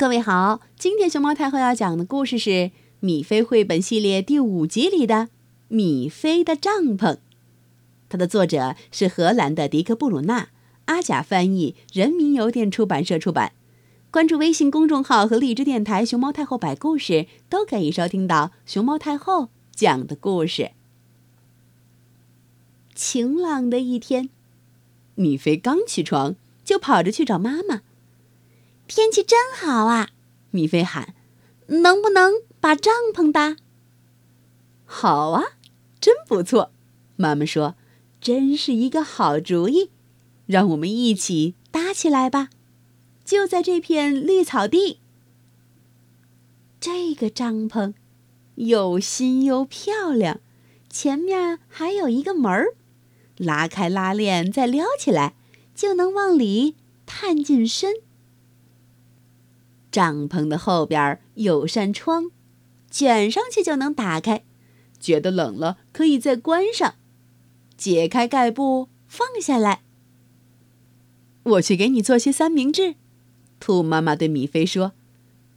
各位好，今天熊猫太后要讲的故事是《米菲绘本系列》第五集里的《米菲的帐篷》，它的作者是荷兰的迪克·布鲁纳，阿甲翻译，人民邮电出版社出版。关注微信公众号和荔枝电台“熊猫太后摆故事”，都可以收听到熊猫太后讲的故事。晴朗的一天，米菲刚起床就跑着去找妈妈。天气真好啊！米菲喊：“能不能把帐篷搭？”“好啊，真不错。”妈妈说：“真是一个好主意，让我们一起搭起来吧。”就在这片绿草地。这个帐篷又新又漂亮，前面还有一个门儿，拉开拉链再撩起来，就能往里探进身。帐篷的后边有扇窗，卷上去就能打开。觉得冷了，可以再关上。解开盖布，放下来。我去给你做些三明治。兔妈妈对米菲说：“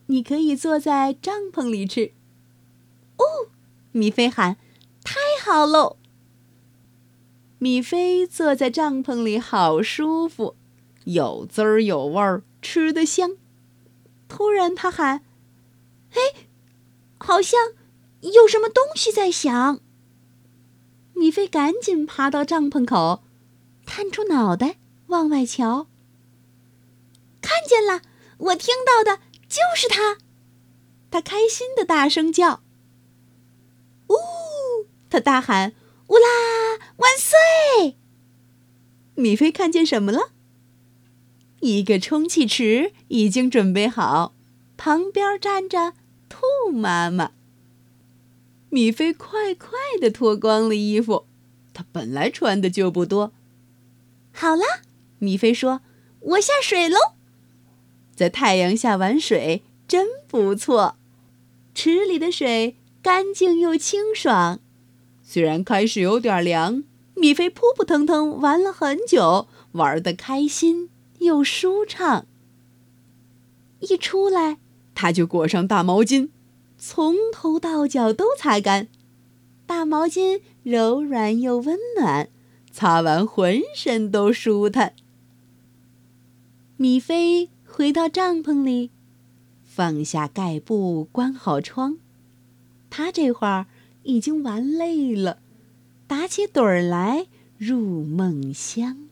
你可以坐在帐篷里吃。”哦，米菲喊：“太好喽！”米菲坐在帐篷里，好舒服，有滋儿有味儿，吃得香。突然，他喊：“哎，好像有什么东西在响。”米菲赶紧爬到帐篷口，探出脑袋往外瞧。看见了，我听到的就是他。他开心的大声叫：“呜！”他大喊：“乌拉万岁！”米菲看见什么了？一个充气池已经准备好，旁边站着兔妈妈。米菲快快的脱光了衣服，她本来穿的就不多。好了，米菲说：“我下水喽。”在太阳下玩水真不错，池里的水干净又清爽。虽然开始有点凉，米菲扑扑腾腾玩了很久，玩得开心。又舒畅。一出来，他就裹上大毛巾，从头到脚都擦干。大毛巾柔软又温暖，擦完浑身都舒坦。米菲回到帐篷里，放下盖布，关好窗。他这会儿已经玩累了，打起盹儿来，入梦乡。